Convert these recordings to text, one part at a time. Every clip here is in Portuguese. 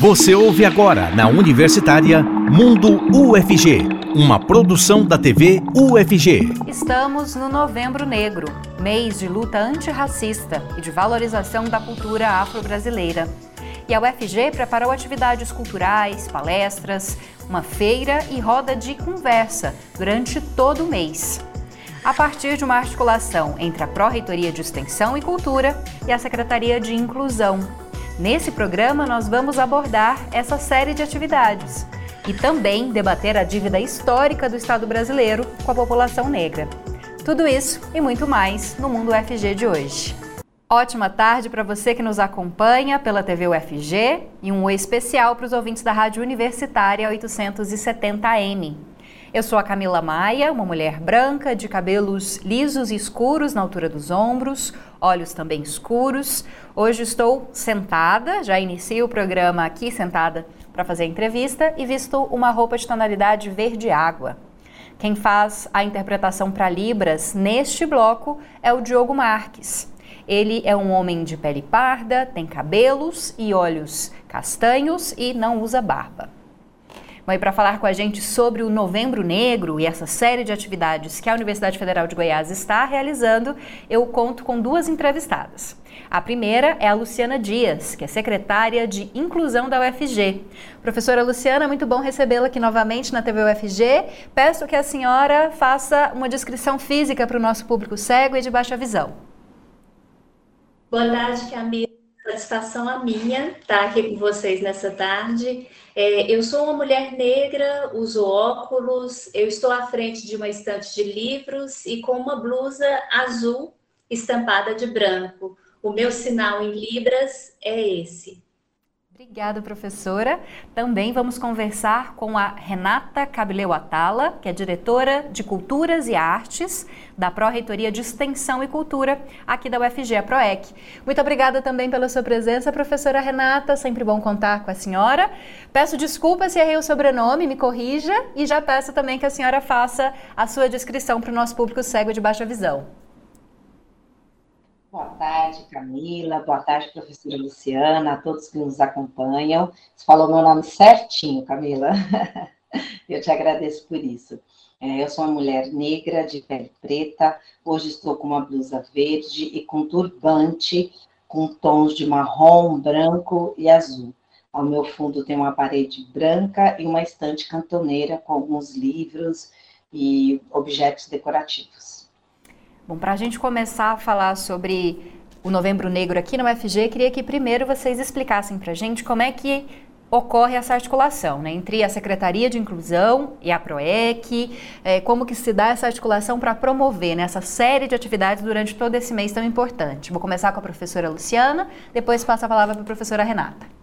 Você ouve agora na Universitária Mundo UFG, uma produção da TV UFG. Estamos no Novembro Negro, mês de luta antirracista e de valorização da cultura afro-brasileira. E a UFG preparou atividades culturais, palestras, uma feira e roda de conversa durante todo o mês. A partir de uma articulação entre a Pró-Reitoria de Extensão e Cultura e a Secretaria de Inclusão, Nesse programa, nós vamos abordar essa série de atividades e também debater a dívida histórica do Estado brasileiro com a população negra. Tudo isso e muito mais no Mundo UFG de hoje. Ótima tarde para você que nos acompanha pela TV UFG e um oi especial para os ouvintes da Rádio Universitária 870M. Eu sou a Camila Maia, uma mulher branca de cabelos lisos e escuros na altura dos ombros, olhos também escuros. Hoje estou sentada, já inicio o programa aqui sentada para fazer a entrevista e visto uma roupa de tonalidade verde água. Quem faz a interpretação para Libras neste bloco é o Diogo Marques. Ele é um homem de pele parda, tem cabelos e olhos castanhos e não usa barba. Bom, e para falar com a gente sobre o Novembro Negro e essa série de atividades que a Universidade Federal de Goiás está realizando, eu conto com duas entrevistadas. A primeira é a Luciana Dias, que é secretária de Inclusão da UFG. Professora Luciana, muito bom recebê-la aqui novamente na TV UFG. Peço que a senhora faça uma descrição física para o nosso público cego e de baixa visão. Boa tarde, Camila. Satisfação a minha estar aqui com vocês nessa tarde. É, eu sou uma mulher negra, uso óculos, eu estou à frente de uma estante de livros e com uma blusa azul estampada de branco. O meu sinal em Libras é esse. Obrigada, professora. Também vamos conversar com a Renata Cabileu Atala, que é diretora de Culturas e Artes da Pró-Reitoria de Extensão e Cultura aqui da UFG, a PROEC. Muito obrigada também pela sua presença, professora Renata. Sempre bom contar com a senhora. Peço desculpas se errei o sobrenome, me corrija e já peço também que a senhora faça a sua descrição para o nosso público cego de baixa visão. Boa tarde, Camila. Boa tarde, professora Luciana, a todos que nos acompanham. Você falou meu nome certinho, Camila. Eu te agradeço por isso. É, eu sou uma mulher negra, de pele preta. Hoje estou com uma blusa verde e com turbante com tons de marrom, branco e azul. Ao meu fundo tem uma parede branca e uma estante cantoneira com alguns livros e objetos decorativos. Bom, para a gente começar a falar sobre o Novembro Negro aqui no UFG, queria que primeiro vocês explicassem para a gente como é que ocorre essa articulação né, entre a Secretaria de Inclusão e a PROEC, é, como que se dá essa articulação para promover né, essa série de atividades durante todo esse mês tão importante. Vou começar com a professora Luciana, depois passo a palavra para a professora Renata.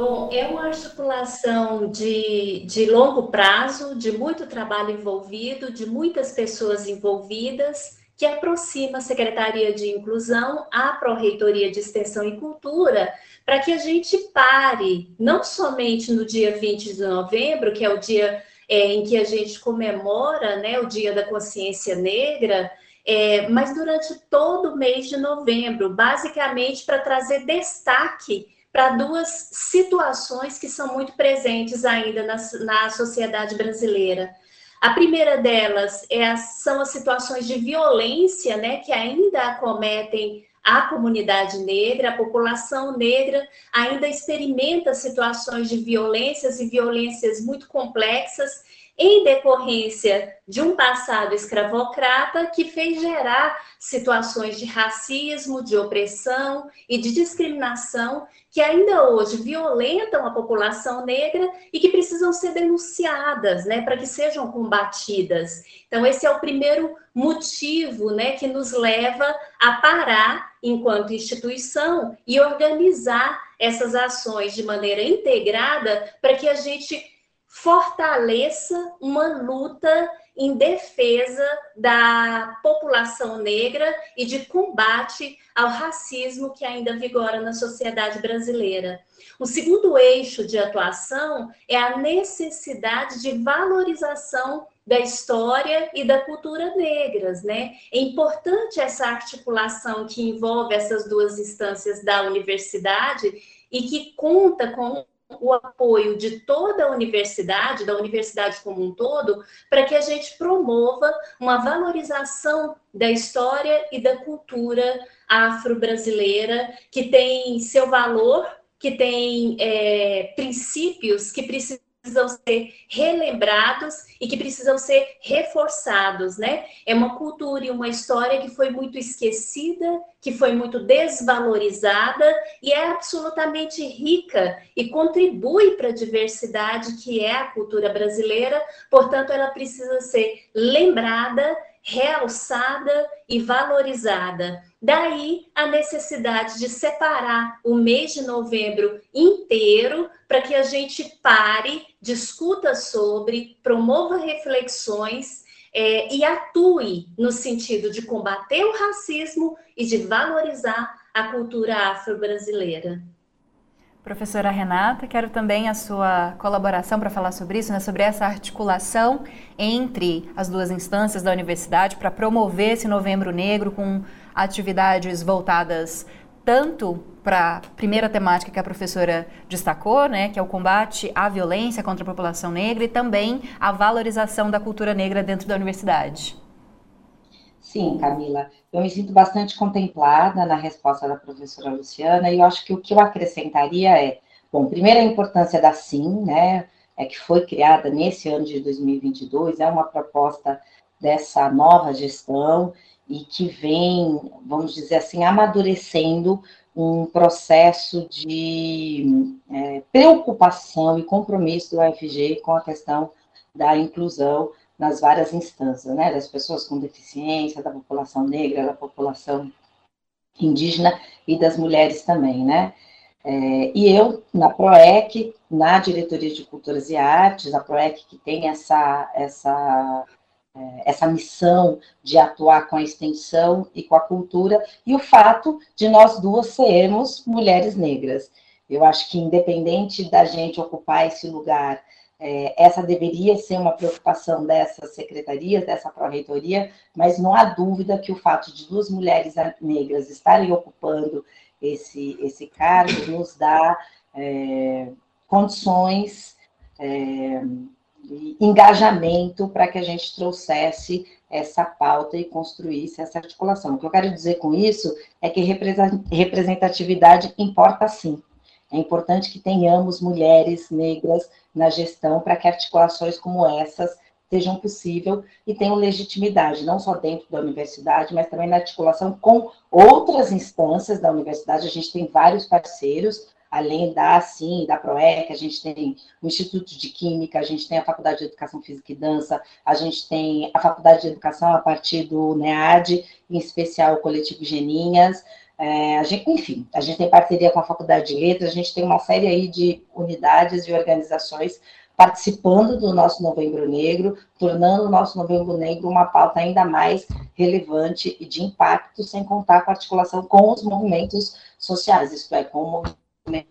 Bom, é uma articulação de, de longo prazo, de muito trabalho envolvido, de muitas pessoas envolvidas, que aproxima a Secretaria de Inclusão à Pró-Reitoria de Extensão e Cultura, para que a gente pare, não somente no dia 20 de novembro, que é o dia é, em que a gente comemora né, o Dia da Consciência Negra, é, mas durante todo o mês de novembro, basicamente para trazer destaque para duas situações que são muito presentes ainda na, na sociedade brasileira. A primeira delas é são as situações de violência, né, que ainda acometem a comunidade negra, a população negra ainda experimenta situações de violências e violências muito complexas em decorrência de um passado escravocrata que fez gerar situações de racismo, de opressão e de discriminação que ainda hoje violentam a população negra e que precisam ser denunciadas, né, para que sejam combatidas. Então esse é o primeiro motivo, né, que nos leva a parar enquanto instituição e organizar essas ações de maneira integrada para que a gente fortaleça uma luta em defesa da população negra e de combate ao racismo que ainda vigora na sociedade brasileira. O segundo eixo de atuação é a necessidade de valorização da história e da cultura negras, né? É importante essa articulação que envolve essas duas instâncias da universidade e que conta com o apoio de toda a universidade, da universidade como um todo, para que a gente promova uma valorização da história e da cultura afro-brasileira, que tem seu valor, que tem é, princípios que precisam precisam ser relembrados e que precisam ser reforçados, né? É uma cultura e uma história que foi muito esquecida, que foi muito desvalorizada e é absolutamente rica e contribui para a diversidade que é a cultura brasileira, portanto, ela precisa ser lembrada, realçada e valorizada. Daí a necessidade de separar o mês de novembro inteiro para que a gente pare, discuta sobre, promova reflexões é, e atue no sentido de combater o racismo e de valorizar a cultura afro-brasileira. Professora Renata, quero também a sua colaboração para falar sobre isso, né, sobre essa articulação entre as duas instâncias da universidade para promover esse Novembro Negro com atividades voltadas tanto para a primeira temática que a professora destacou, né, que é o combate à violência contra a população negra e também a valorização da cultura negra dentro da universidade. Sim, Camila, eu me sinto bastante contemplada na resposta da professora Luciana e eu acho que o que eu acrescentaria é, bom, primeiro a importância da SIM, né, é que foi criada nesse ano de 2022, é uma proposta dessa nova gestão e que vem, vamos dizer assim, amadurecendo um processo de é, preocupação e compromisso do UFG com a questão da inclusão nas várias instâncias, né, das pessoas com deficiência, da população negra, da população indígena e das mulheres também, né. É, e eu, na PROEC, na Diretoria de Culturas e Artes, a PROEC que tem essa, essa, é, essa missão de atuar com a extensão e com a cultura, e o fato de nós duas sermos mulheres negras. Eu acho que, independente da gente ocupar esse lugar é, essa deveria ser uma preocupação dessas secretarias, dessa pró-reitoria, mas não há dúvida que o fato de duas mulheres negras estarem ocupando esse, esse cargo nos dá é, condições é, engajamento para que a gente trouxesse essa pauta e construísse essa articulação. O que eu quero dizer com isso é que representatividade importa sim. É importante que tenhamos mulheres negras na gestão para que articulações como essas sejam possíveis e tenham legitimidade, não só dentro da universidade, mas também na articulação com outras instâncias da universidade. A gente tem vários parceiros, além da assim, da PROEC, a gente tem o Instituto de Química, a gente tem a Faculdade de Educação Física e Dança, a gente tem a Faculdade de Educação a partir do NEAD, em especial o Coletivo Geninhas, é, a gente, enfim, a gente tem parceria com a Faculdade de Letras, a gente tem uma série aí de unidades e organizações participando do nosso Novembro Negro, tornando o nosso Novembro Negro uma pauta ainda mais relevante e de impacto, sem contar com a articulação com os movimentos sociais, isto é, com o movimento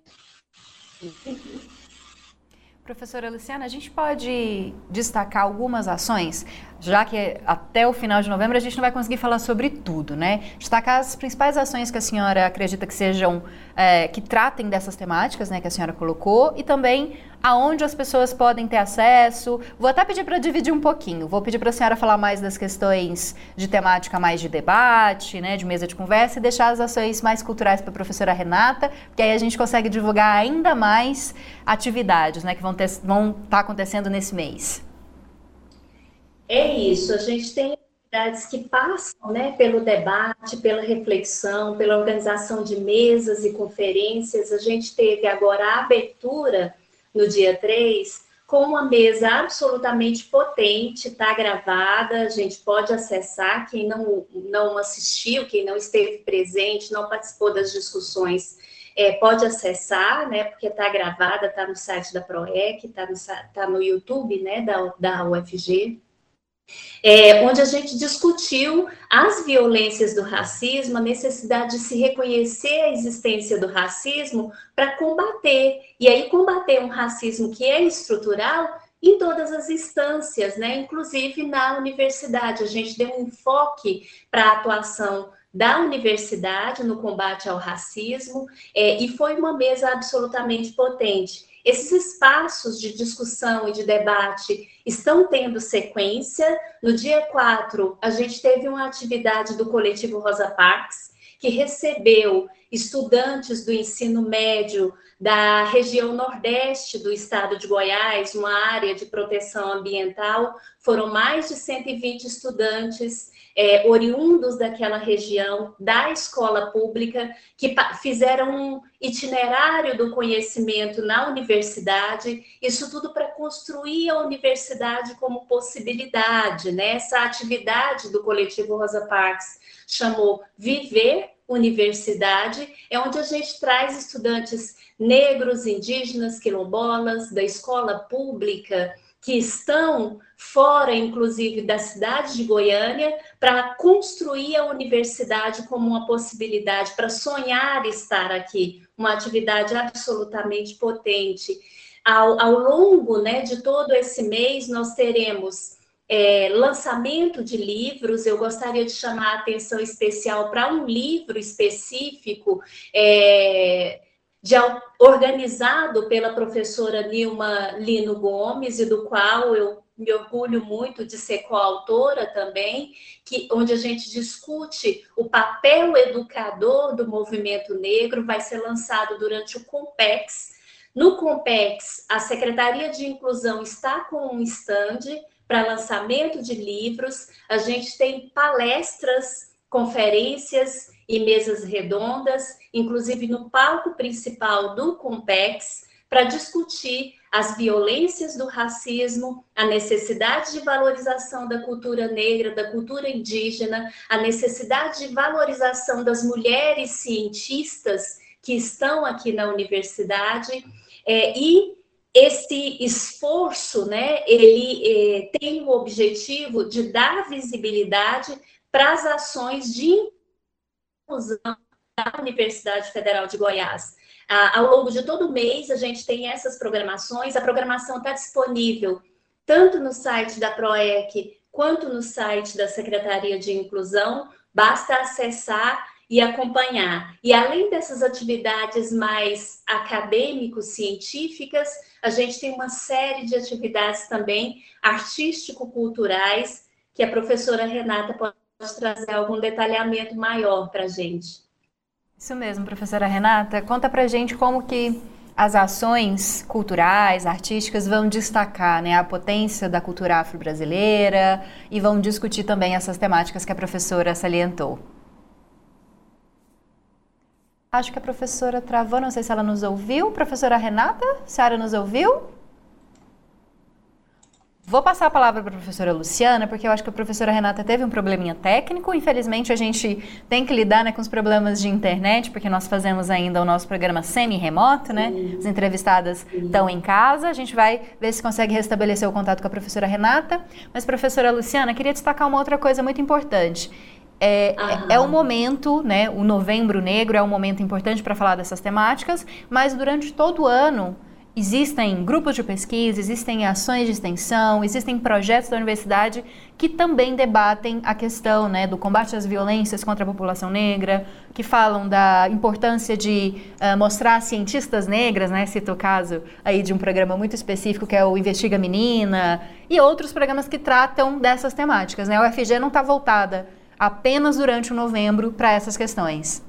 Professora Luciana, a gente pode destacar algumas ações, já que até o final de novembro a gente não vai conseguir falar sobre tudo, né? Destacar as principais ações que a senhora acredita que sejam, é, que tratem dessas temáticas, né, que a senhora colocou, e também aonde as pessoas podem ter acesso. Vou até pedir para dividir um pouquinho. Vou pedir para a senhora falar mais das questões de temática mais de debate, né, de mesa de conversa, e deixar as ações mais culturais para a professora Renata, porque aí a gente consegue divulgar ainda mais atividades, né, que vão estar vão tá acontecendo nesse mês. É isso. A gente tem atividades que passam, né, pelo debate, pela reflexão, pela organização de mesas e conferências. A gente teve agora a abertura no dia 3, com uma mesa absolutamente potente, está gravada, a gente pode acessar, quem não, não assistiu, quem não esteve presente, não participou das discussões, é, pode acessar, né, porque está gravada, está no site da PROEC, está no, tá no YouTube, né, da, da UFG é, onde a gente discutiu as violências do racismo, a necessidade de se reconhecer a existência do racismo para combater, e aí combater um racismo que é estrutural em todas as instâncias, né? inclusive na universidade. A gente deu um enfoque para a atuação da universidade no combate ao racismo, é, e foi uma mesa absolutamente potente. Esses espaços de discussão e de debate estão tendo sequência. No dia 4, a gente teve uma atividade do coletivo Rosa Parks, que recebeu estudantes do ensino médio da região nordeste do estado de Goiás, uma área de proteção ambiental. Foram mais de 120 estudantes é, oriundos daquela região, da escola pública, que fizeram um itinerário do conhecimento na universidade, isso tudo para construir a universidade como possibilidade, né? Essa atividade do coletivo Rosa Parks chamou Viver Universidade, é onde a gente traz estudantes negros, indígenas, quilombolas, da escola pública, que estão fora, inclusive, da cidade de Goiânia, para construir a universidade como uma possibilidade, para sonhar estar aqui, uma atividade absolutamente potente. Ao, ao longo né, de todo esse mês, nós teremos é, lançamento de livros, eu gostaria de chamar a atenção especial para um livro específico. É, de, organizado pela professora Nilma Lino Gomes, e do qual eu me orgulho muito de ser coautora também, que, onde a gente discute o papel educador do movimento negro, vai ser lançado durante o Compex. No Compex, a Secretaria de Inclusão está com um estande para lançamento de livros, a gente tem palestras, conferências e mesas redondas, inclusive no palco principal do Compex, para discutir as violências do racismo, a necessidade de valorização da cultura negra, da cultura indígena, a necessidade de valorização das mulheres cientistas que estão aqui na universidade é, e esse esforço, né, ele é, tem o objetivo de dar visibilidade para as ações de inclusão da Universidade Federal de Goiás. Ah, ao longo de todo mês, a gente tem essas programações. A programação está disponível tanto no site da PROEC quanto no site da Secretaria de Inclusão. Basta acessar e acompanhar. E além dessas atividades mais acadêmico-científicas, a gente tem uma série de atividades também artístico-culturais que a professora Renata pode trazer algum detalhamento maior para a gente. Isso mesmo, professora Renata. Conta para gente como que as ações culturais, artísticas vão destacar né, a potência da cultura afro-brasileira e vão discutir também essas temáticas que a professora salientou. Acho que a professora travou, não sei se ela nos ouviu. Professora Renata, a senhora nos ouviu? Vou passar a palavra para a professora Luciana, porque eu acho que a professora Renata teve um probleminha técnico. Infelizmente, a gente tem que lidar né, com os problemas de internet, porque nós fazemos ainda o nosso programa semi-remoto, né? As entrevistadas estão em casa. A gente vai ver se consegue restabelecer o contato com a professora Renata. Mas, professora Luciana, queria destacar uma outra coisa muito importante. É, é, é, um momento, né? O Novembro Negro é um momento importante para falar dessas temáticas, mas durante todo o ano Existem grupos de pesquisa, existem ações de extensão, existem projetos da universidade que também debatem a questão né, do combate às violências contra a população negra, que falam da importância de uh, mostrar cientistas negras, né, cito o caso aí de um programa muito específico que é o Investiga Menina, e outros programas que tratam dessas temáticas. Né? A UFG não está voltada apenas durante o novembro para essas questões.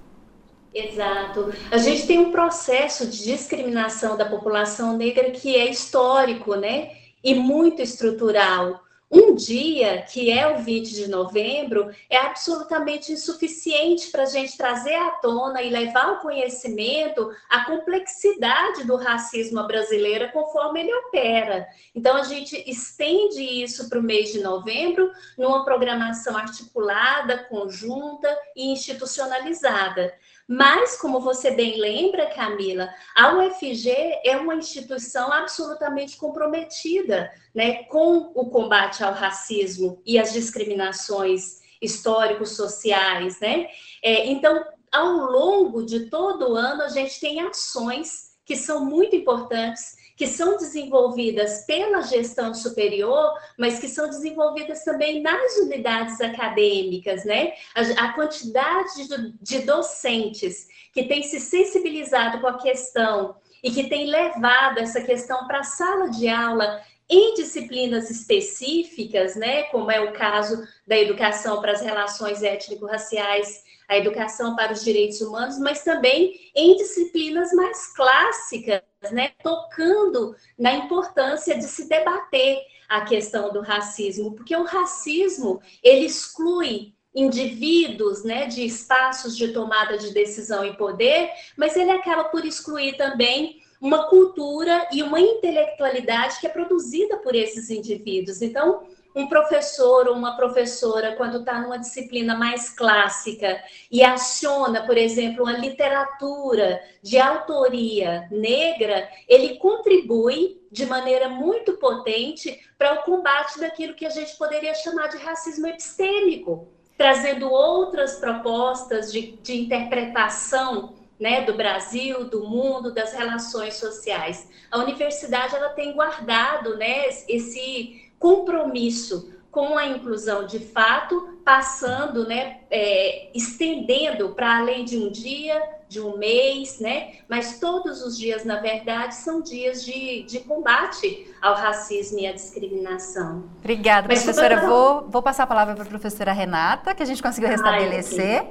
Exato. A gente tem um processo de discriminação da população negra que é histórico, né? E muito estrutural. Um dia, que é o 20 de novembro, é absolutamente insuficiente para a gente trazer à tona e levar ao conhecimento a complexidade do racismo brasileiro conforme ele opera. Então, a gente estende isso para o mês de novembro numa programação articulada, conjunta e institucionalizada. Mas, como você bem lembra, Camila, a UFG é uma instituição absolutamente comprometida né, com o combate ao racismo e às discriminações históricos sociais. Né? É, então, ao longo de todo o ano, a gente tem ações que são muito importantes, que são desenvolvidas pela gestão superior, mas que são desenvolvidas também nas unidades acadêmicas, né? A, a quantidade de, de docentes que têm se sensibilizado com a questão e que têm levado essa questão para a sala de aula em disciplinas específicas, né, como é o caso da educação para as relações étnico-raciais, a educação para os direitos humanos, mas também em disciplinas mais clássicas, né, tocando na importância de se debater a questão do racismo, porque o racismo ele exclui indivíduos, né, de espaços de tomada de decisão e poder, mas ele acaba por excluir também uma cultura e uma intelectualidade que é produzida por esses indivíduos. Então, um professor ou uma professora, quando está numa disciplina mais clássica e aciona, por exemplo, uma literatura de autoria negra, ele contribui de maneira muito potente para o combate daquilo que a gente poderia chamar de racismo epistêmico, trazendo outras propostas de, de interpretação né, do Brasil, do mundo, das relações sociais. A universidade ela tem guardado né, esse compromisso com a inclusão de fato, passando, né, é, estendendo para além de um dia, de um mês, né, mas todos os dias, na verdade, são dias de, de combate ao racismo e à discriminação. Obrigada, mas, professora. Vou, vou passar a palavra para a professora Renata, que a gente conseguiu restabelecer.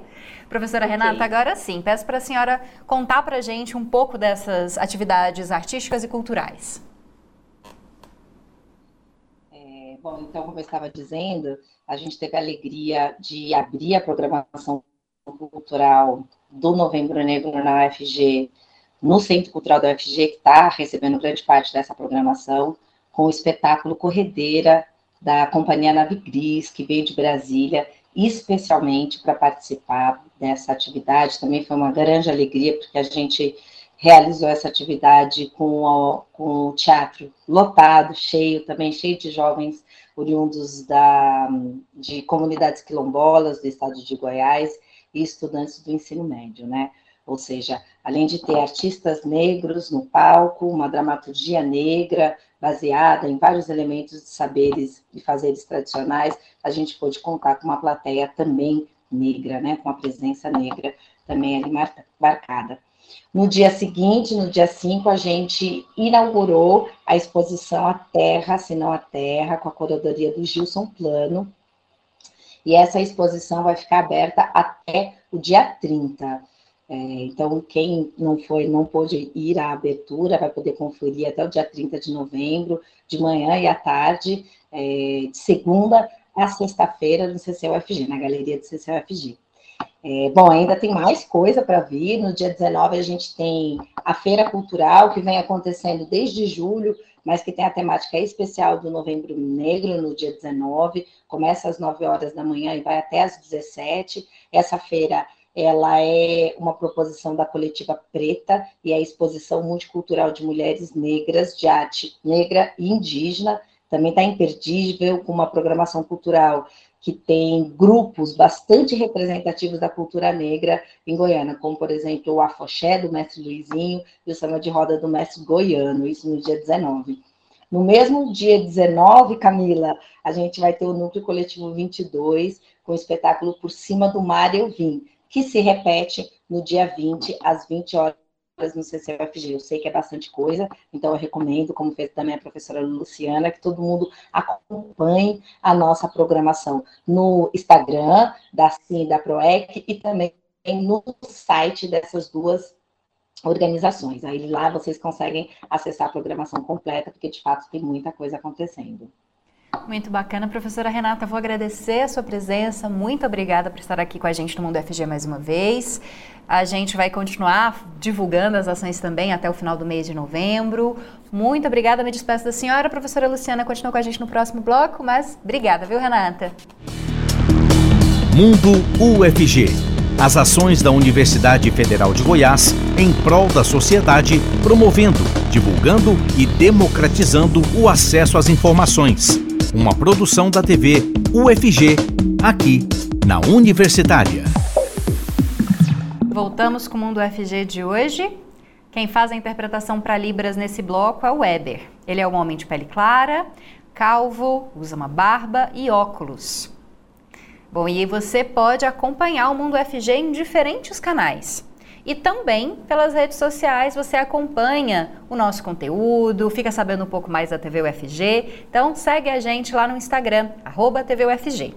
Professora okay. Renata, agora sim, peço para a senhora contar para a gente um pouco dessas atividades artísticas e culturais. É, bom, então, como eu estava dizendo, a gente teve a alegria de abrir a programação cultural do Novembro Negro na UFG, no Centro Cultural da UFG, que está recebendo grande parte dessa programação, com o espetáculo Corredeira, da Companhia Nave Gris, que veio de Brasília, especialmente para participar dessa atividade. Também foi uma grande alegria, porque a gente realizou essa atividade com o, com o teatro lotado, cheio, também cheio de jovens oriundos da, de comunidades quilombolas do estado de Goiás e estudantes do ensino médio, né? Ou seja, além de ter artistas negros no palco, uma dramaturgia negra baseada em vários elementos de saberes e fazeres tradicionais, a gente pôde contar com uma plateia também negra, né, com a presença negra também ali marcada. No dia seguinte, no dia 5, a gente inaugurou a exposição A Terra, se não a Terra, com a curadoria do Gilson Plano. E essa exposição vai ficar aberta até o dia 30. É, então, quem não foi, não pôde ir à abertura, vai poder conferir até o dia 30 de novembro, de manhã e à tarde, é, de segunda a sexta-feira, no CCUFG, na galeria do CCUFG. É, bom, ainda tem mais coisa para vir. No dia 19, a gente tem a Feira Cultural, que vem acontecendo desde julho, mas que tem a temática especial do Novembro Negro, no dia 19. Começa às 9 horas da manhã e vai até às 17. Essa feira ela é uma proposição da coletiva Preta e a exposição multicultural de mulheres negras de arte negra e indígena. Também está imperdível, com uma programação cultural que tem grupos bastante representativos da cultura negra em Goiânia, como, por exemplo, o Afoxé, do mestre Luizinho, e o Samba de Roda do mestre Goiano, isso no dia 19. No mesmo dia 19, Camila, a gente vai ter o Núcleo Coletivo 22, com o espetáculo Por Cima do Mar Eu Vim, que se repete no dia 20, às 20 horas no CCFG. Eu sei que é bastante coisa, então eu recomendo, como fez também a professora Luciana, que todo mundo acompanhe a nossa programação no Instagram da CIN da PROEC e também no site dessas duas organizações. Aí lá vocês conseguem acessar a programação completa, porque de fato tem muita coisa acontecendo. Muito bacana, professora Renata. Vou agradecer a sua presença. Muito obrigada por estar aqui com a gente no Mundo FG mais uma vez. A gente vai continuar divulgando as ações também até o final do mês de novembro. Muito obrigada. Me despeço da senhora. A professora Luciana continua com a gente no próximo bloco, mas obrigada, viu, Renata? Mundo UFG. As ações da Universidade Federal de Goiás em prol da sociedade, promovendo, divulgando e democratizando o acesso às informações uma produção da TV UFG, aqui na Universitária. Voltamos com o Mundo UFG de hoje. Quem faz a interpretação para Libras nesse bloco é o Weber. Ele é um homem de pele clara, calvo, usa uma barba e óculos. Bom, e você pode acompanhar o Mundo FG em diferentes canais. E também pelas redes sociais você acompanha o nosso conteúdo, fica sabendo um pouco mais da TV UFG. Então segue a gente lá no Instagram, arroba TV UFG.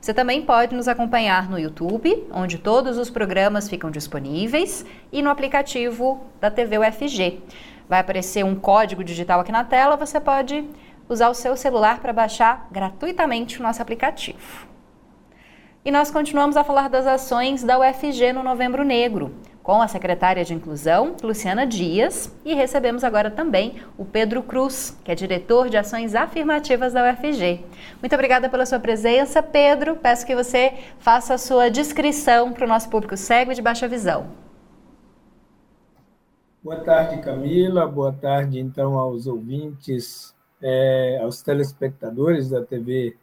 Você também pode nos acompanhar no YouTube, onde todos os programas ficam disponíveis, e no aplicativo da TV UFG. Vai aparecer um código digital aqui na tela, você pode usar o seu celular para baixar gratuitamente o nosso aplicativo. E nós continuamos a falar das ações da UFG no Novembro Negro com a secretária de Inclusão, Luciana Dias, e recebemos agora também o Pedro Cruz, que é diretor de ações afirmativas da UFG. Muito obrigada pela sua presença, Pedro. Peço que você faça a sua descrição para o nosso público cego e de baixa visão. Boa tarde, Camila. Boa tarde, então, aos ouvintes, é, aos telespectadores da TV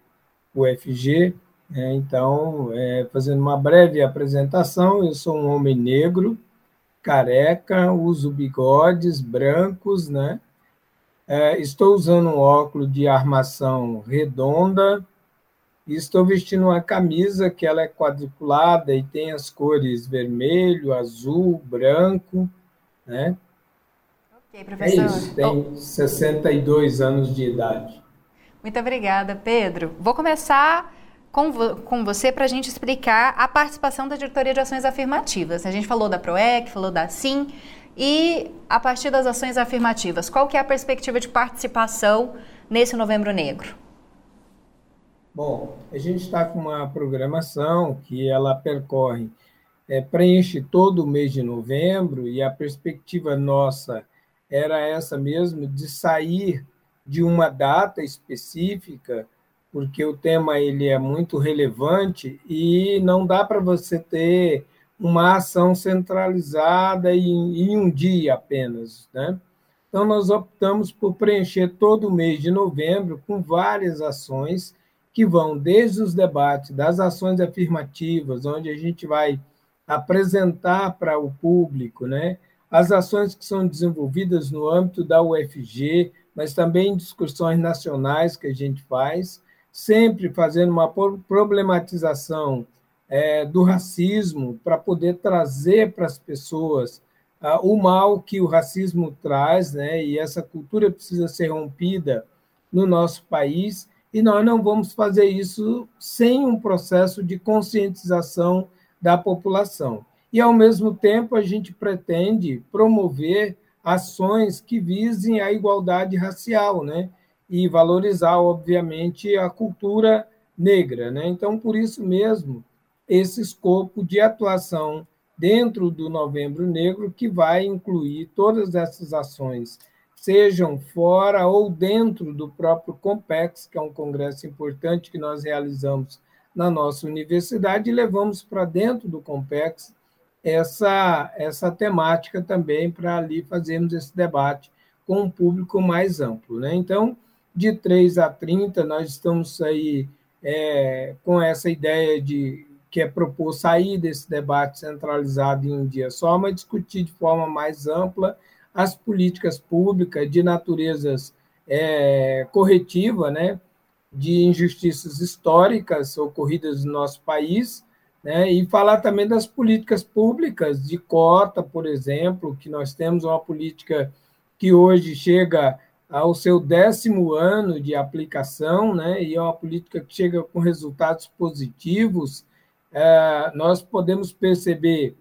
UFG. É, então, é, fazendo uma breve apresentação, eu sou um homem negro, careca, uso bigodes brancos, né? É, estou usando um óculos de armação redonda e estou vestindo uma camisa que ela é quadriculada e tem as cores vermelho, azul, branco, né? Ok, professor. É isso, tem oh. 62 anos de idade. Muito obrigada, Pedro. Vou começar com, vo com você para a gente explicar a participação da Diretoria de Ações Afirmativas. A gente falou da PROEC, falou da SIM, e a partir das ações afirmativas, qual que é a perspectiva de participação nesse Novembro Negro? Bom, a gente está com uma programação que ela percorre, é, preenche todo o mês de novembro e a perspectiva nossa era essa mesmo, de sair de uma data específica porque o tema ele é muito relevante e não dá para você ter uma ação centralizada em, em um dia apenas, né? Então, nós optamos por preencher todo o mês de novembro com várias ações que vão desde os debates das ações afirmativas, onde a gente vai apresentar para o público né, as ações que são desenvolvidas no âmbito da UFG, mas também discussões nacionais que a gente faz, sempre fazendo uma problematização é, do racismo para poder trazer para as pessoas ah, o mal que o racismo traz, né? E essa cultura precisa ser rompida no nosso país. E nós não vamos fazer isso sem um processo de conscientização da população. E, ao mesmo tempo, a gente pretende promover ações que visem a igualdade racial, né? E valorizar, obviamente, a cultura negra. Né? Então, por isso mesmo, esse escopo de atuação dentro do Novembro Negro, que vai incluir todas essas ações, sejam fora ou dentro do próprio COMPEX, que é um congresso importante que nós realizamos na nossa universidade, e levamos para dentro do COMPEX essa, essa temática também, para ali fazermos esse debate com um público mais amplo. Né? Então, de 3 a 30, nós estamos aí é, com essa ideia de que é propor sair desse debate centralizado em um dia só, mas discutir de forma mais ampla as políticas públicas de naturezas é, corretiva, né, de injustiças históricas ocorridas no nosso país, né, e falar também das políticas públicas de cota, por exemplo, que nós temos uma política que hoje chega ao seu décimo ano de aplicação, né, e é uma política que chega com resultados positivos, é, nós podemos perceber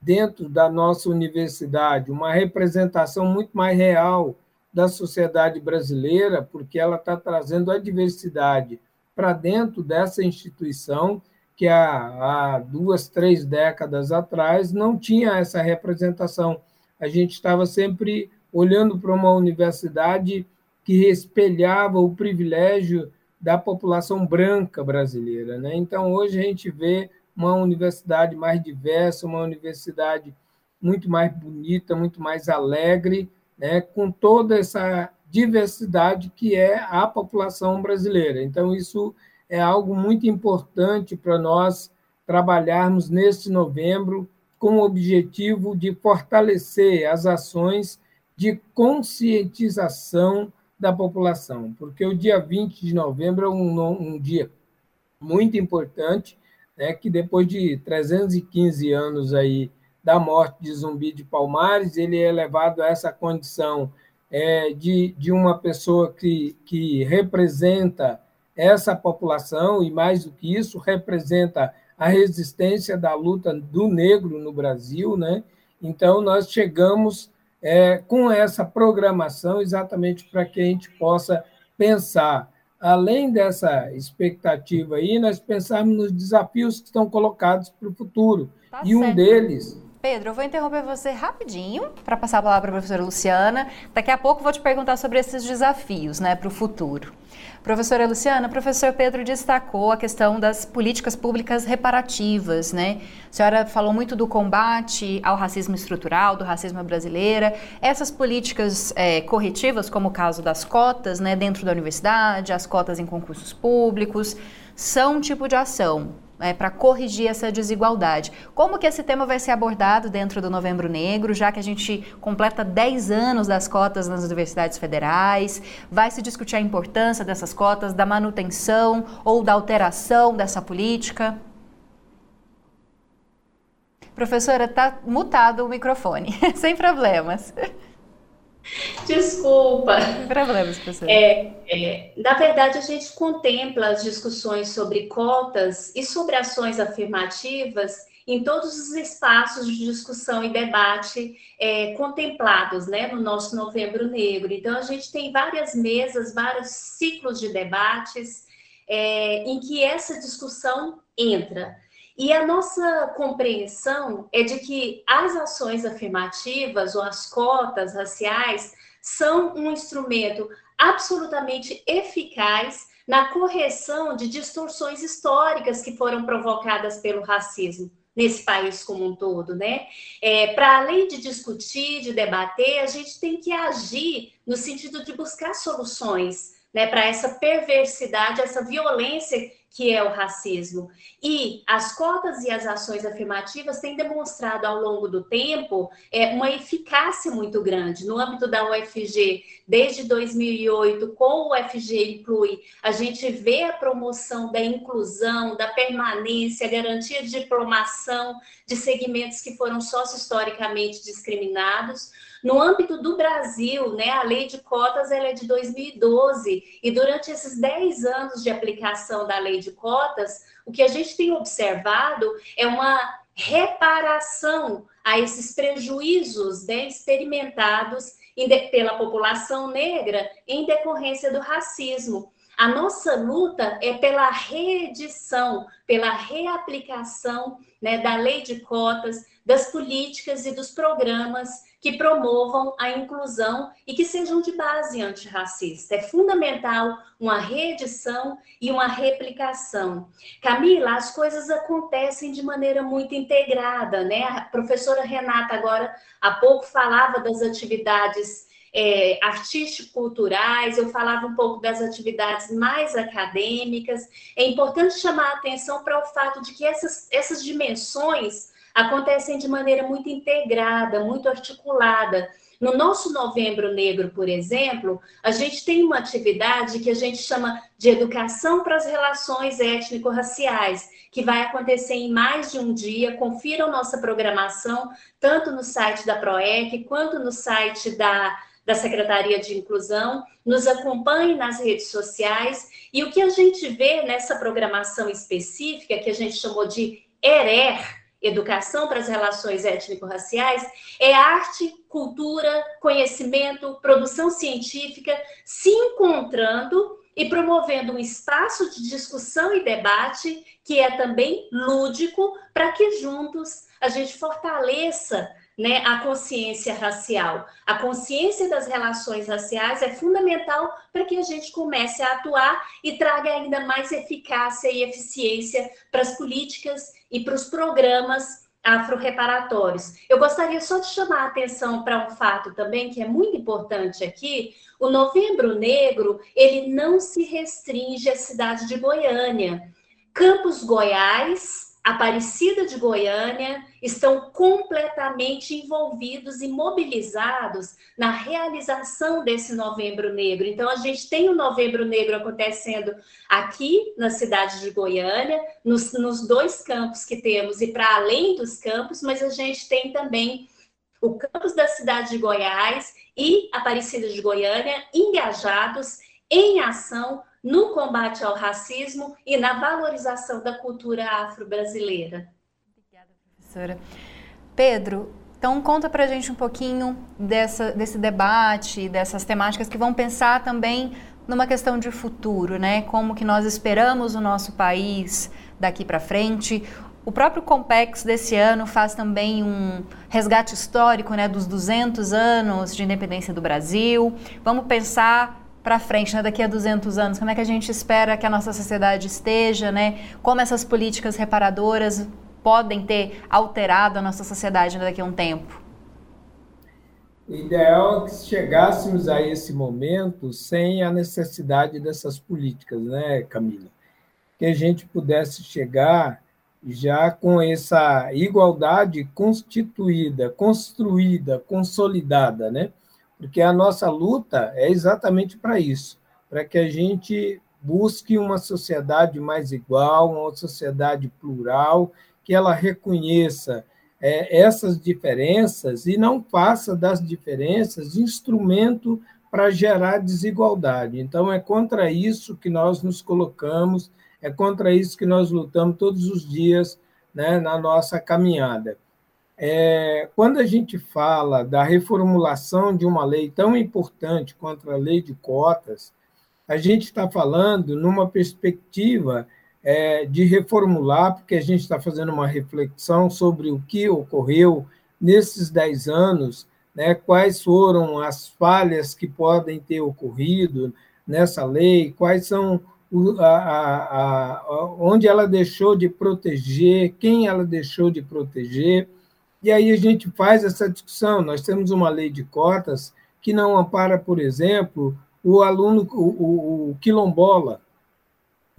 dentro da nossa universidade uma representação muito mais real da sociedade brasileira, porque ela está trazendo a diversidade para dentro dessa instituição que há, há duas, três décadas atrás não tinha essa representação. A gente estava sempre olhando para uma universidade que espelhava o privilégio da população branca brasileira. Né? Então, hoje a gente vê uma universidade mais diversa, uma universidade muito mais bonita, muito mais alegre, né? com toda essa diversidade que é a população brasileira. Então, isso é algo muito importante para nós trabalharmos neste novembro com o objetivo de fortalecer as ações de conscientização da população, porque o dia 20 de novembro é um, um dia muito importante, né, que depois de 315 anos aí da morte de Zumbi de Palmares, ele é levado a essa condição é, de, de uma pessoa que, que representa essa população, e mais do que isso, representa a resistência da luta do negro no Brasil. Né? Então, nós chegamos é, com essa programação exatamente para que a gente possa pensar, além dessa expectativa aí, nós pensarmos nos desafios que estão colocados para o futuro. Tá e certo. um deles Pedro, eu vou interromper você rapidinho para passar a palavra para a professora Luciana. Daqui a pouco vou te perguntar sobre esses desafios né, para o futuro. Professora Luciana, o professor Pedro destacou a questão das políticas públicas reparativas, né? A senhora falou muito do combate ao racismo estrutural, do racismo brasileiro. Essas políticas é, corretivas, como o caso das cotas, né, dentro da universidade, as cotas em concursos públicos, são um tipo de ação é, para corrigir essa desigualdade. Como que esse tema vai ser abordado dentro do Novembro Negro, já que a gente completa 10 anos das cotas nas universidades federais? Vai se discutir a importância dessas cotas, da manutenção ou da alteração dessa política? Professora, está mutado o microfone, sem problemas. Desculpa. Problemas, professor. É, é, na verdade, a gente contempla as discussões sobre cotas e sobre ações afirmativas em todos os espaços de discussão e debate é, contemplados né, no nosso Novembro Negro. Então, a gente tem várias mesas, vários ciclos de debates é, em que essa discussão entra. E a nossa compreensão é de que as ações afirmativas ou as cotas raciais são um instrumento absolutamente eficaz na correção de distorções históricas que foram provocadas pelo racismo nesse país como um todo, né? É, Para além de discutir, de debater, a gente tem que agir no sentido de buscar soluções né, para essa perversidade, essa violência que é o racismo. E as cotas e as ações afirmativas têm demonstrado ao longo do tempo é, uma eficácia muito grande. No âmbito da UFG, desde 2008, com o UFG Inclui, a gente vê a promoção da inclusão, da permanência, garantia de diplomação de segmentos que foram sócio-historicamente discriminados. No âmbito do Brasil, né, a lei de cotas ela é de 2012 e durante esses 10 anos de aplicação da lei de cotas, o que a gente tem observado é uma reparação a esses prejuízos né, experimentados pela população negra em decorrência do racismo. A nossa luta é pela reedição, pela reaplicação né, da lei de cotas, das políticas e dos programas que promovam a inclusão e que sejam de base antirracista. É fundamental uma reedição e uma replicação. Camila, as coisas acontecem de maneira muito integrada, né? A professora Renata agora há pouco falava das atividades é, artístico-culturais, eu falava um pouco das atividades mais acadêmicas. É importante chamar a atenção para o fato de que essas, essas dimensões acontecem de maneira muito integrada, muito articulada. No nosso Novembro Negro, por exemplo, a gente tem uma atividade que a gente chama de Educação para as Relações Étnico-Raciais, que vai acontecer em mais de um dia. Confiram nossa programação, tanto no site da PROEC quanto no site da, da Secretaria de Inclusão. Nos acompanhe nas redes sociais. E o que a gente vê nessa programação específica, que a gente chamou de ERER, educação para as relações étnico-raciais, é arte, cultura, conhecimento, produção científica se encontrando e promovendo um espaço de discussão e debate que é também lúdico para que juntos a gente fortaleça né, a consciência racial. A consciência das relações raciais é fundamental para que a gente comece a atuar e traga ainda mais eficácia e eficiência para as políticas e para os programas afro-reparatórios. Eu gostaria só de chamar a atenção para um fato também que é muito importante aqui. O Novembro Negro, ele não se restringe à cidade de Goiânia. Campos Goiás, Aparecida de Goiânia estão completamente envolvidos e mobilizados na realização desse Novembro Negro. Então, a gente tem o Novembro Negro acontecendo aqui na cidade de Goiânia, nos, nos dois campos que temos e para além dos campos, mas a gente tem também o campus da cidade de Goiás e Aparecida de Goiânia engajados em ação no combate ao racismo e na valorização da cultura afro-brasileira. Professora. Pedro, então conta para a gente um pouquinho dessa, desse debate, dessas temáticas que vão pensar também numa questão de futuro, né? Como que nós esperamos o nosso país daqui para frente. O próprio Compex desse ano faz também um resgate histórico né, dos 200 anos de independência do Brasil. Vamos pensar para frente, né, daqui a 200 anos, como é que a gente espera que a nossa sociedade esteja, né? Como essas políticas reparadoras podem ter alterado a nossa sociedade daqui a um tempo? O ideal é que chegássemos a esse momento sem a necessidade dessas políticas, né, Camila? Que a gente pudesse chegar já com essa igualdade constituída, construída, consolidada, né? porque a nossa luta é exatamente para isso, para que a gente busque uma sociedade mais igual, uma sociedade plural, que ela reconheça é, essas diferenças e não faça das diferenças instrumento para gerar desigualdade. Então, é contra isso que nós nos colocamos, é contra isso que nós lutamos todos os dias né, na nossa caminhada. É, quando a gente fala da reformulação de uma lei tão importante quanto a lei de cotas, a gente está falando numa perspectiva é, de reformular, porque a gente está fazendo uma reflexão sobre o que ocorreu nesses dez anos, né, quais foram as falhas que podem ter ocorrido nessa lei, quais são a, a, a, onde ela deixou de proteger, quem ela deixou de proteger. E aí a gente faz essa discussão. Nós temos uma lei de cotas que não ampara, por exemplo, o aluno, o, o, o quilombola,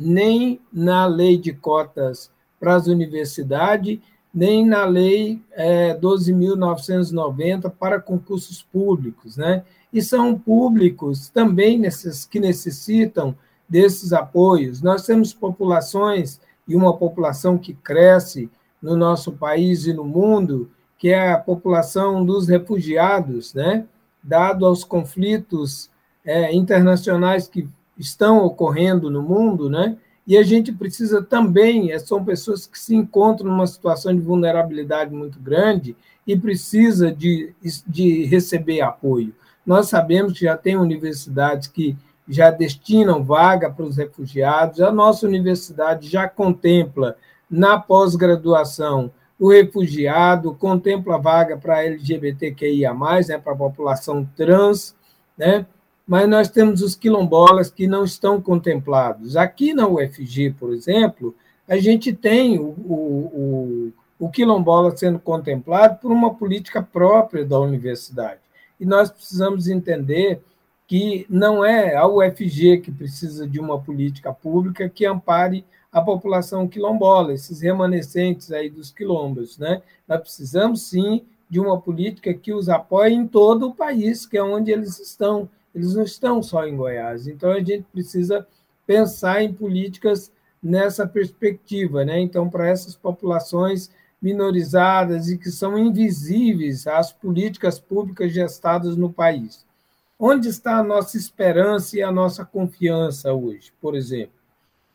nem na lei de cotas para as universidades, nem na lei é, 12.990 para concursos públicos. Né? E são públicos também nesses, que necessitam desses apoios. Nós temos populações e uma população que cresce no nosso país e no mundo, que é a população dos refugiados, né? dado aos conflitos é, internacionais que estão ocorrendo no mundo, né? e a gente precisa também, é, são pessoas que se encontram numa situação de vulnerabilidade muito grande e precisa de, de receber apoio. Nós sabemos que já tem universidades que já destinam vaga para os refugiados, a nossa universidade já contempla na pós-graduação, o refugiado contempla vaga para LGBTQIA, né, para a população trans, né? Mas nós temos os quilombolas que não estão contemplados. Aqui na UFG, por exemplo, a gente tem o, o, o, o quilombola sendo contemplado por uma política própria da universidade. E nós precisamos entender que não é a UFG que precisa de uma política pública que ampare a população quilombola, esses remanescentes aí dos quilombos. Né? Nós precisamos, sim, de uma política que os apoie em todo o país, que é onde eles estão. Eles não estão só em Goiás. Então, a gente precisa pensar em políticas nessa perspectiva. Né? Então, para essas populações minorizadas e que são invisíveis às políticas públicas gestadas no país. Onde está a nossa esperança e a nossa confiança hoje, por exemplo?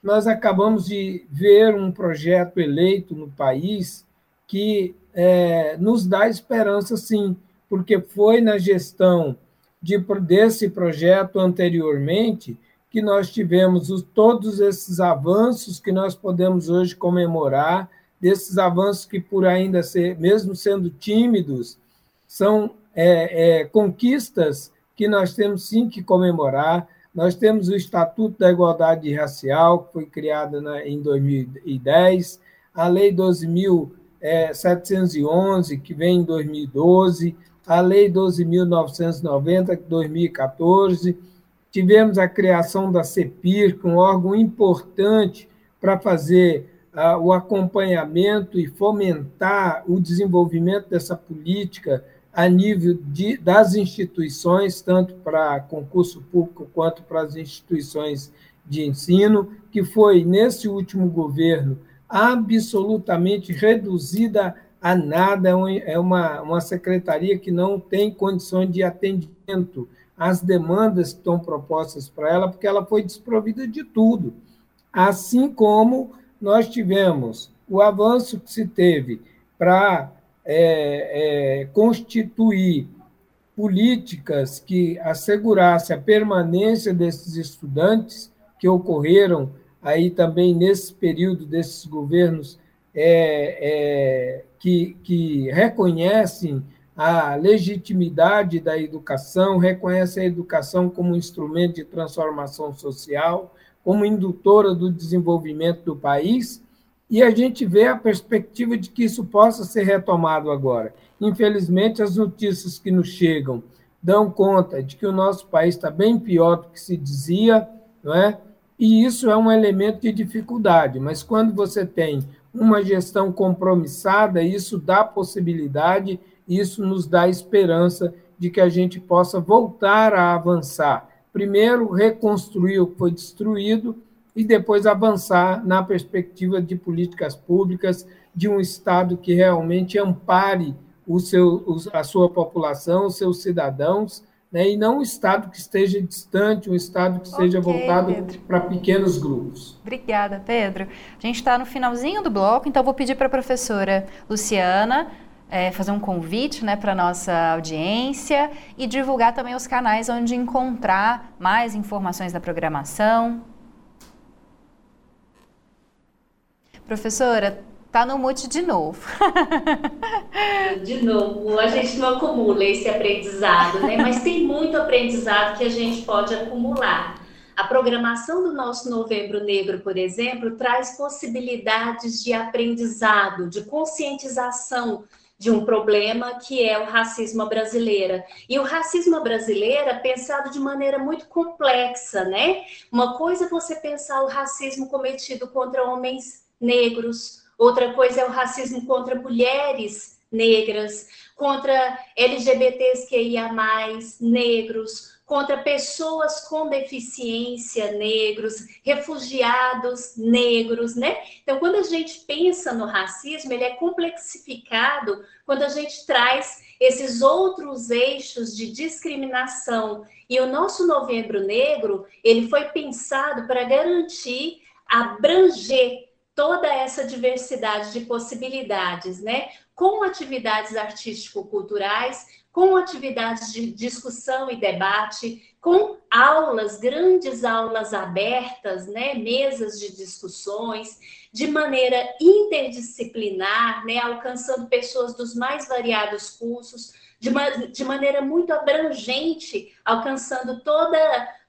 nós acabamos de ver um projeto eleito no país que é, nos dá esperança, sim, porque foi na gestão de, desse projeto anteriormente que nós tivemos os, todos esses avanços que nós podemos hoje comemorar, desses avanços que, por ainda ser, mesmo sendo tímidos, são é, é, conquistas que nós temos sim que comemorar. Nós temos o Estatuto da Igualdade Racial, que foi criado em 2010, a Lei 12.711, que vem em 2012, a Lei 12.990, de 2014. Tivemos a criação da CEPIR, que é um órgão importante para fazer o acompanhamento e fomentar o desenvolvimento dessa política a nível de, das instituições, tanto para concurso público quanto para as instituições de ensino, que foi, nesse último governo, absolutamente reduzida a nada, é uma, uma secretaria que não tem condições de atendimento às demandas que estão propostas para ela, porque ela foi desprovida de tudo. Assim como nós tivemos o avanço que se teve para é, é, constituir políticas que assegurassem a permanência desses estudantes que ocorreram aí também nesse período desses governos é, é, que, que reconhecem a legitimidade da educação, reconhecem a educação como um instrumento de transformação social, como indutora do desenvolvimento do país, e a gente vê a perspectiva de que isso possa ser retomado agora. Infelizmente, as notícias que nos chegam dão conta de que o nosso país está bem pior do que se dizia, não é? E isso é um elemento de dificuldade, mas quando você tem uma gestão compromissada, isso dá possibilidade, isso nos dá esperança de que a gente possa voltar a avançar. Primeiro, reconstruir o que foi destruído e depois avançar na perspectiva de políticas públicas, de um Estado que realmente ampare o seu, a sua população, os seus cidadãos, né, e não um Estado que esteja distante, um Estado que okay, voltado para pequenos grupos. Obrigada, Pedro. A gente está no finalzinho do bloco, então vou pedir para a professora Luciana é, fazer um convite né, para a nossa audiência e divulgar também os canais onde encontrar mais informações da programação. Professora, tá no mute de novo. de novo, a gente não acumula esse aprendizado, né? Mas tem muito aprendizado que a gente pode acumular. A programação do nosso Novembro Negro, por exemplo, traz possibilidades de aprendizado, de conscientização de um problema que é o racismo brasileira. E o racismo brasileira é pensado de maneira muito complexa, né? Uma coisa é você pensar o racismo cometido contra homens negros, outra coisa é o racismo contra mulheres negras, contra LGBTs que ia mais negros, contra pessoas com deficiência negros, refugiados negros, né? Então, quando a gente pensa no racismo, ele é complexificado quando a gente traz esses outros eixos de discriminação. E o nosso Novembro Negro, ele foi pensado para garantir abranger toda essa diversidade de possibilidades, né? Com atividades artístico-culturais, com atividades de discussão e debate, com aulas, grandes aulas abertas, né? Mesas de discussões, de maneira interdisciplinar, né? Alcançando pessoas dos mais variados cursos, de, de maneira muito abrangente, alcançando toda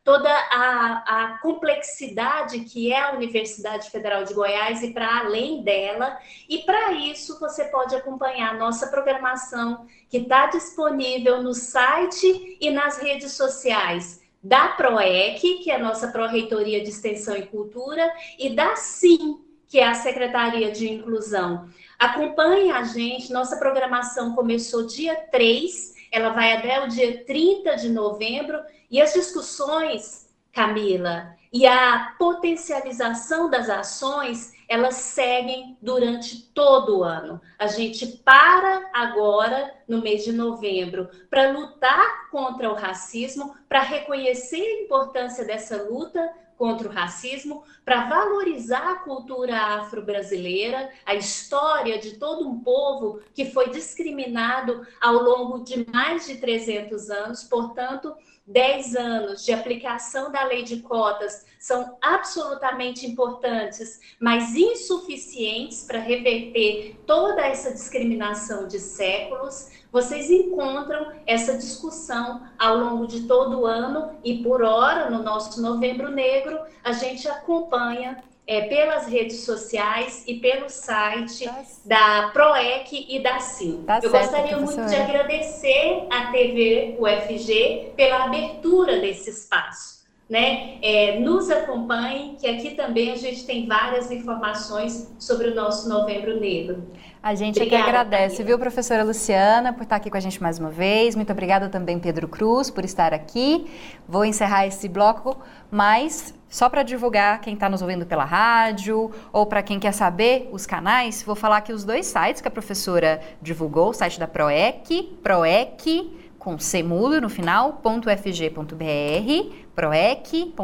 toda a, a, complexidade que é a Universidade Federal de Goiás e para além dela. E para isso você pode acompanhar a nossa programação que está disponível no site e nas redes sociais da PROEC, que é a nossa Pró-Reitoria de Extensão e Cultura, e da SIM, que é a Secretaria de Inclusão. Acompanhe a gente, nossa programação começou dia 3, ela vai até o dia 30 de novembro e as discussões, Camila, e a potencialização das ações, elas seguem durante todo o ano. A gente para agora, no mês de novembro, para lutar contra o racismo, para reconhecer a importância dessa luta contra o racismo, para valorizar a cultura afro-brasileira, a história de todo um povo que foi discriminado ao longo de mais de 300 anos, portanto, 10 anos de aplicação da lei de cotas são absolutamente importantes, mas insuficientes para reverter toda essa discriminação de séculos. Vocês encontram essa discussão ao longo de todo o ano e, por hora, no nosso Novembro Negro, a gente acompanha é, pelas redes sociais e pelo site tá da PROEC e da CIM. Tá Eu certo, gostaria muito de agradecer à TV UFG pela abertura desse espaço. né, é, nos acompanhe, que aqui também a gente tem várias informações sobre o nosso Novembro Negro. A gente obrigada, é que agradece, viu, professora Luciana, por estar aqui com a gente mais uma vez. Muito obrigada também, Pedro Cruz, por estar aqui. Vou encerrar esse bloco, mas só para divulgar quem está nos ouvindo pela rádio ou para quem quer saber os canais, vou falar aqui os dois sites que a professora divulgou, o site da PROEC, PROEC, com C mudo no final, .fg.br, proec.fg.br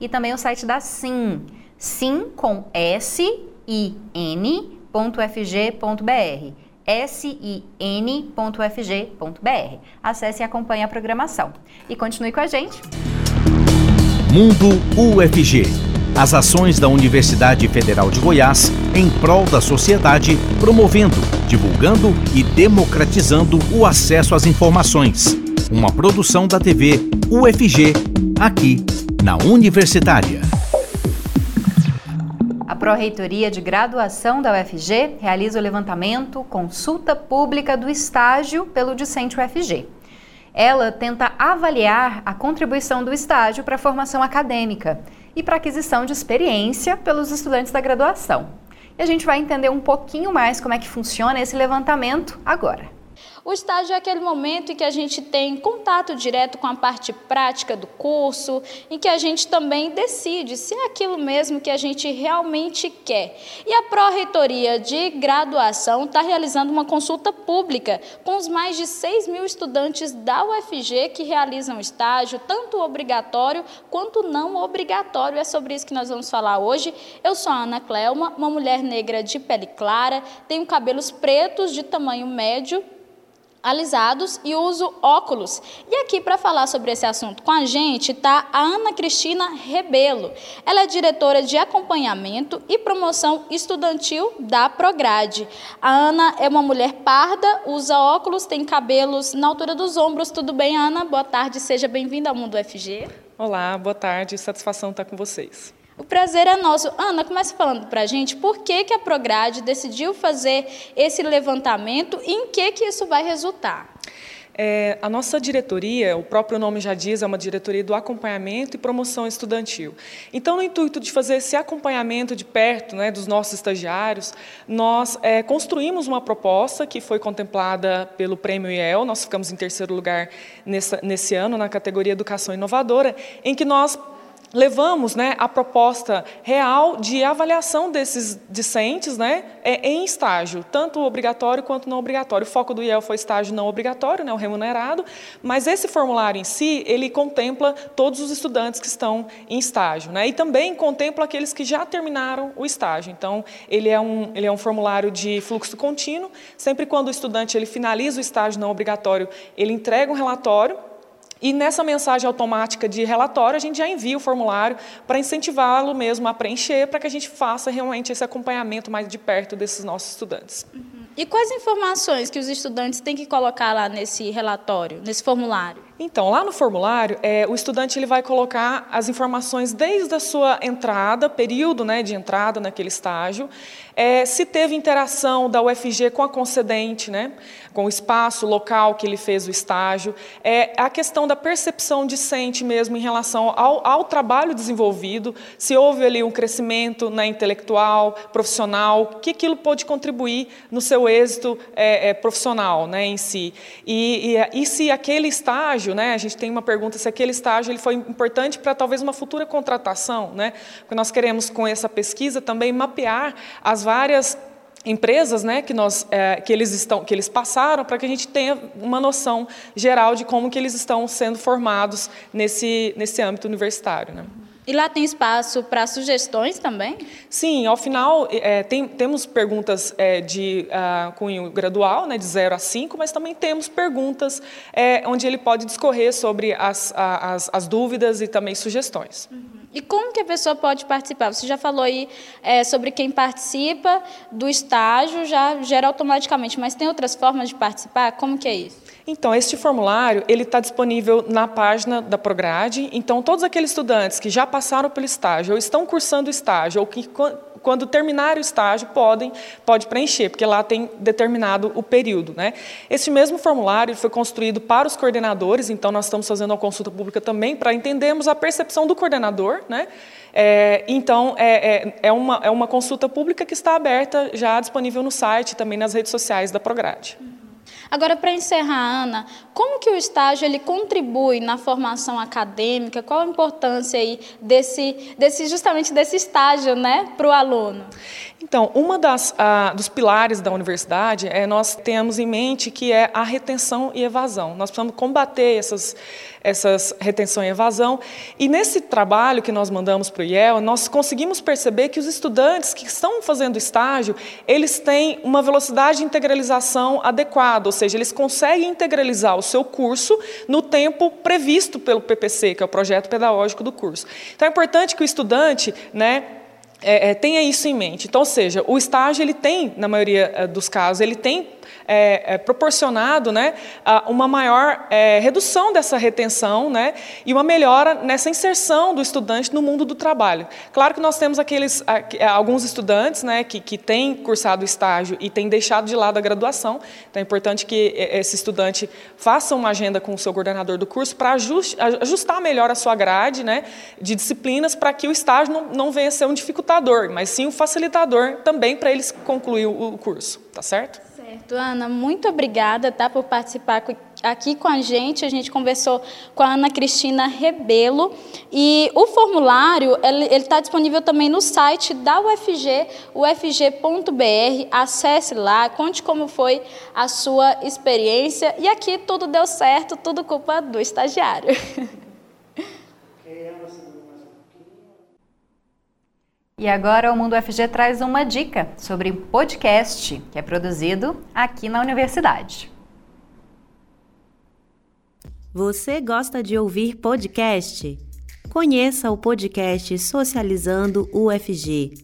e também o site da SIM, sim com S I N.fg.br sin.fg.br. Acesse e acompanhe a programação. E continue com a gente. Mundo UFG. As ações da Universidade Federal de Goiás em prol da sociedade, promovendo, divulgando e democratizando o acesso às informações. Uma produção da TV UFG, aqui na Universitária. Pró-Reitoria de Graduação da UFG realiza o levantamento Consulta Pública do Estágio pelo Discente UFG. Ela tenta avaliar a contribuição do estágio para a formação acadêmica e para a aquisição de experiência pelos estudantes da graduação. E a gente vai entender um pouquinho mais como é que funciona esse levantamento agora. O estágio é aquele momento em que a gente tem contato direto com a parte prática do curso, em que a gente também decide se é aquilo mesmo que a gente realmente quer. E a Pró-Reitoria de Graduação está realizando uma consulta pública com os mais de 6 mil estudantes da UFG que realizam estágio, tanto obrigatório quanto não obrigatório. É sobre isso que nós vamos falar hoje. Eu sou a Ana Clelma, uma mulher negra de pele clara, tenho cabelos pretos de tamanho médio alisados e uso óculos. E aqui para falar sobre esse assunto com a gente está a Ana Cristina Rebelo. Ela é diretora de acompanhamento e promoção estudantil da Prograde. A Ana é uma mulher parda, usa óculos, tem cabelos na altura dos ombros. Tudo bem, Ana? Boa tarde, seja bem-vinda ao Mundo FG. Olá, boa tarde, satisfação estar com vocês. O prazer é nosso. Ana, começa falando para a gente por que, que a Prograde decidiu fazer esse levantamento e em que, que isso vai resultar. É, a nossa diretoria, o próprio nome já diz, é uma diretoria do acompanhamento e promoção estudantil. Então, no intuito de fazer esse acompanhamento de perto né, dos nossos estagiários, nós é, construímos uma proposta que foi contemplada pelo Prêmio IEL, nós ficamos em terceiro lugar nessa, nesse ano, na categoria Educação Inovadora, em que nós levamos né, a proposta real de avaliação desses discentes né, é, em estágio, tanto obrigatório quanto não obrigatório. O foco do IEL foi estágio não obrigatório, né, o remunerado, mas esse formulário em si, ele contempla todos os estudantes que estão em estágio, né, e também contempla aqueles que já terminaram o estágio. Então, ele é um, ele é um formulário de fluxo contínuo, sempre quando o estudante ele finaliza o estágio não obrigatório, ele entrega um relatório e nessa mensagem automática de relatório, a gente já envia o formulário para incentivá-lo mesmo a preencher, para que a gente faça realmente esse acompanhamento mais de perto desses nossos estudantes. Uhum. E quais informações que os estudantes têm que colocar lá nesse relatório, nesse formulário? Então, lá no formulário, é, o estudante ele vai colocar as informações desde a sua entrada, período né, de entrada naquele estágio, é, se teve interação da UFG com a concedente, né, com o espaço local que ele fez o estágio, é, a questão da percepção discente mesmo em relação ao, ao trabalho desenvolvido, se houve ali um crescimento na intelectual, profissional, que aquilo pode contribuir no seu êxito é, é, profissional né, em si. E, e, e se aquele estágio, né, a gente tem uma pergunta se aquele estágio ele foi importante para talvez uma futura contratação, né, porque nós queremos com essa pesquisa também mapear as várias empresas né, que, nós, é, que, eles estão, que eles passaram para que a gente tenha uma noção geral de como que eles estão sendo formados nesse, nesse âmbito universitário. Né. E lá tem espaço para sugestões também? Sim, ao final é, tem, temos perguntas é, de uh, cunho gradual, né, de 0 a 5, mas também temos perguntas é, onde ele pode discorrer sobre as, as, as dúvidas e também sugestões. Uhum. E como que a pessoa pode participar? Você já falou aí é, sobre quem participa do estágio, já gera automaticamente, mas tem outras formas de participar? Como que é isso? Então, este formulário ele está disponível na página da Prograde. Então, todos aqueles estudantes que já passaram pelo estágio, ou estão cursando o estágio, ou que quando terminar o estágio, podem pode preencher, porque lá tem determinado o período. Né? Esse mesmo formulário foi construído para os coordenadores, então nós estamos fazendo uma consulta pública também para entendermos a percepção do coordenador. Né? É, então, é, é, é, uma, é uma consulta pública que está aberta, já disponível no site também nas redes sociais da Prograde. Agora, para encerrar, Ana, como que o estágio ele contribui na formação acadêmica? Qual a importância aí desse, desse justamente desse estágio, né, para o aluno? Então, uma das dos pilares da universidade é nós temos em mente que é a retenção e evasão. Nós precisamos combater essas essas retenção e evasão. E nesse trabalho que nós mandamos para o IEL, nós conseguimos perceber que os estudantes que estão fazendo estágio, eles têm uma velocidade de integralização adequada, ou seja, eles conseguem integralizar o seu curso no tempo previsto pelo PPC, que é o projeto pedagógico do curso. Então é importante que o estudante, né, é, é, tenha isso em mente. Então, ou seja, o estágio ele tem, na maioria é, dos casos, ele tem é, é, proporcionado né, uma maior é, redução dessa retenção né, e uma melhora nessa inserção do estudante no mundo do trabalho. Claro que nós temos aqueles, alguns estudantes né, que, que têm cursado estágio e têm deixado de lado a graduação, então é importante que esse estudante faça uma agenda com o seu coordenador do curso para ajustar melhor a sua grade né, de disciplinas para que o estágio não, não venha a ser um dificultador, mas sim um facilitador também para eles concluir o curso, tá certo? Certo, Ana, muito obrigada tá, por participar aqui com a gente. A gente conversou com a Ana Cristina Rebelo e o formulário ele está disponível também no site da UFG, ufg.br. Acesse lá, conte como foi a sua experiência e aqui tudo deu certo, tudo culpa do estagiário. E agora o Mundo FG traz uma dica sobre podcast que é produzido aqui na universidade. Você gosta de ouvir podcast? Conheça o podcast Socializando UFG,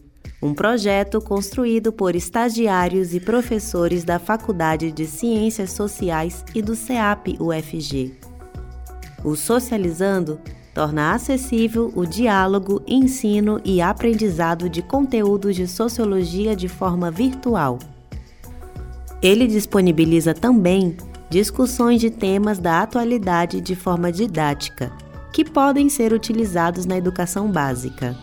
um projeto construído por estagiários e professores da Faculdade de Ciências Sociais e do CEAP UFG. O Socializando torna acessível o diálogo, ensino e aprendizado de conteúdos de sociologia de forma virtual. Ele disponibiliza também discussões de temas da atualidade de forma didática, que podem ser utilizados na educação básica.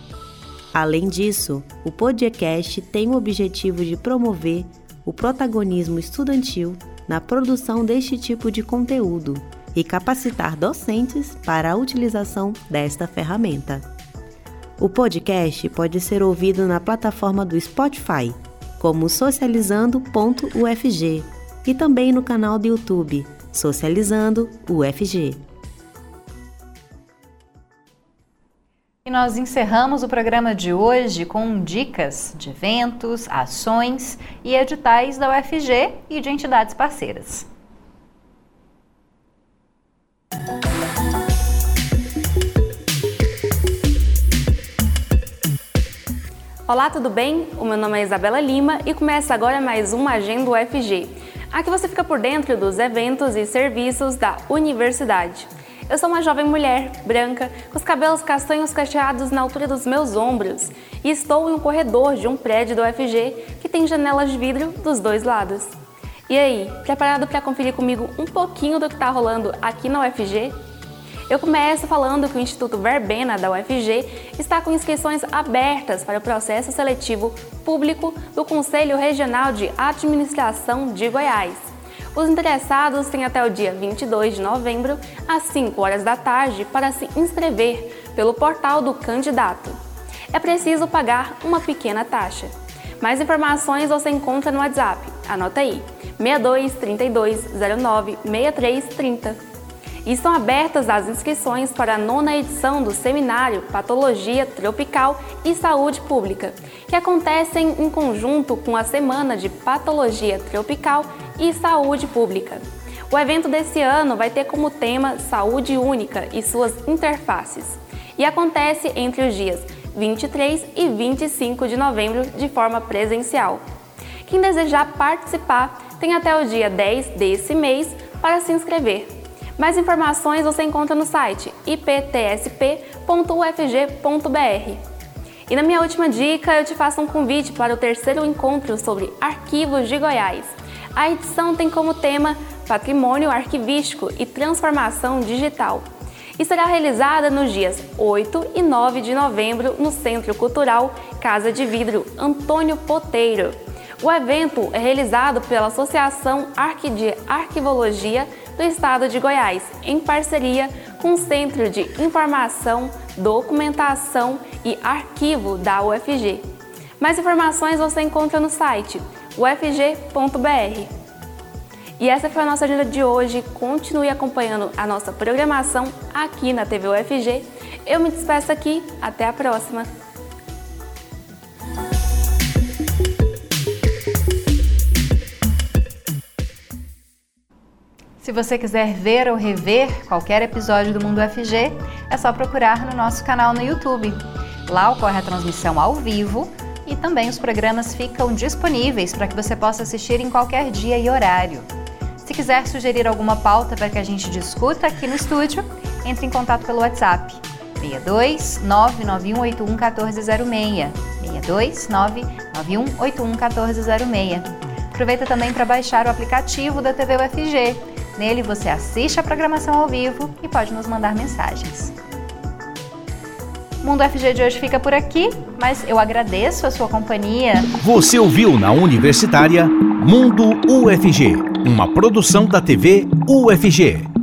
Além disso, o podcast tem o objetivo de promover o protagonismo estudantil na produção deste tipo de conteúdo e capacitar docentes para a utilização desta ferramenta. O podcast pode ser ouvido na plataforma do Spotify, como socializando.ufg, e também no canal do YouTube Socializando UFG. E nós encerramos o programa de hoje com dicas de eventos, ações e editais da UFG e de entidades parceiras. Olá, tudo bem? O meu nome é Isabela Lima e começa agora mais uma Agenda UFG. Aqui você fica por dentro dos eventos e serviços da universidade. Eu sou uma jovem mulher, branca, com os cabelos castanhos cacheados na altura dos meus ombros e estou em um corredor de um prédio do UFG que tem janelas de vidro dos dois lados. E aí, preparado para conferir comigo um pouquinho do que está rolando aqui na UFG? Eu começo falando que o Instituto Verbena da UFG está com inscrições abertas para o processo seletivo público do Conselho Regional de Administração de Goiás. Os interessados têm até o dia 22 de novembro, às 5 horas da tarde, para se inscrever pelo portal do candidato. É preciso pagar uma pequena taxa. Mais informações você encontra no WhatsApp. Anota aí: 62 32 09 63 30 e estão abertas as inscrições para a nona edição do seminário Patologia Tropical e Saúde Pública, que acontecem em conjunto com a Semana de Patologia Tropical e Saúde Pública. O evento desse ano vai ter como tema Saúde Única e suas interfaces e acontece entre os dias 23 e 25 de novembro de forma presencial. Quem desejar participar tem até o dia 10 desse mês para se inscrever. Mais informações você encontra no site iptsp.ufg.br. E na minha última dica, eu te faço um convite para o terceiro encontro sobre arquivos de Goiás. A edição tem como tema Patrimônio Arquivístico e Transformação Digital e será realizada nos dias 8 e 9 de novembro no Centro Cultural Casa de Vidro Antônio Poteiro. O evento é realizado pela Associação Arqui de Arquivologia do Estado de Goiás, em parceria com o Centro de Informação, Documentação e Arquivo da UFG. Mais informações você encontra no site ufg.br. E essa foi a nossa agenda de hoje. Continue acompanhando a nossa programação aqui na TV UFG. Eu me despeço aqui. Até a próxima. Se você quiser ver ou rever qualquer episódio do Mundo UFG, é só procurar no nosso canal no YouTube. Lá ocorre a transmissão ao vivo e também os programas ficam disponíveis para que você possa assistir em qualquer dia e horário. Se quiser sugerir alguma pauta para que a gente discuta aqui no estúdio, entre em contato pelo WhatsApp 62 99181 1406. 62 99181 1406. Aproveita também para baixar o aplicativo da TV UFG Nele você assiste a programação ao vivo e pode nos mandar mensagens. Mundo FG de hoje fica por aqui, mas eu agradeço a sua companhia. Você ouviu na Universitária Mundo UFG, uma produção da TV UFG.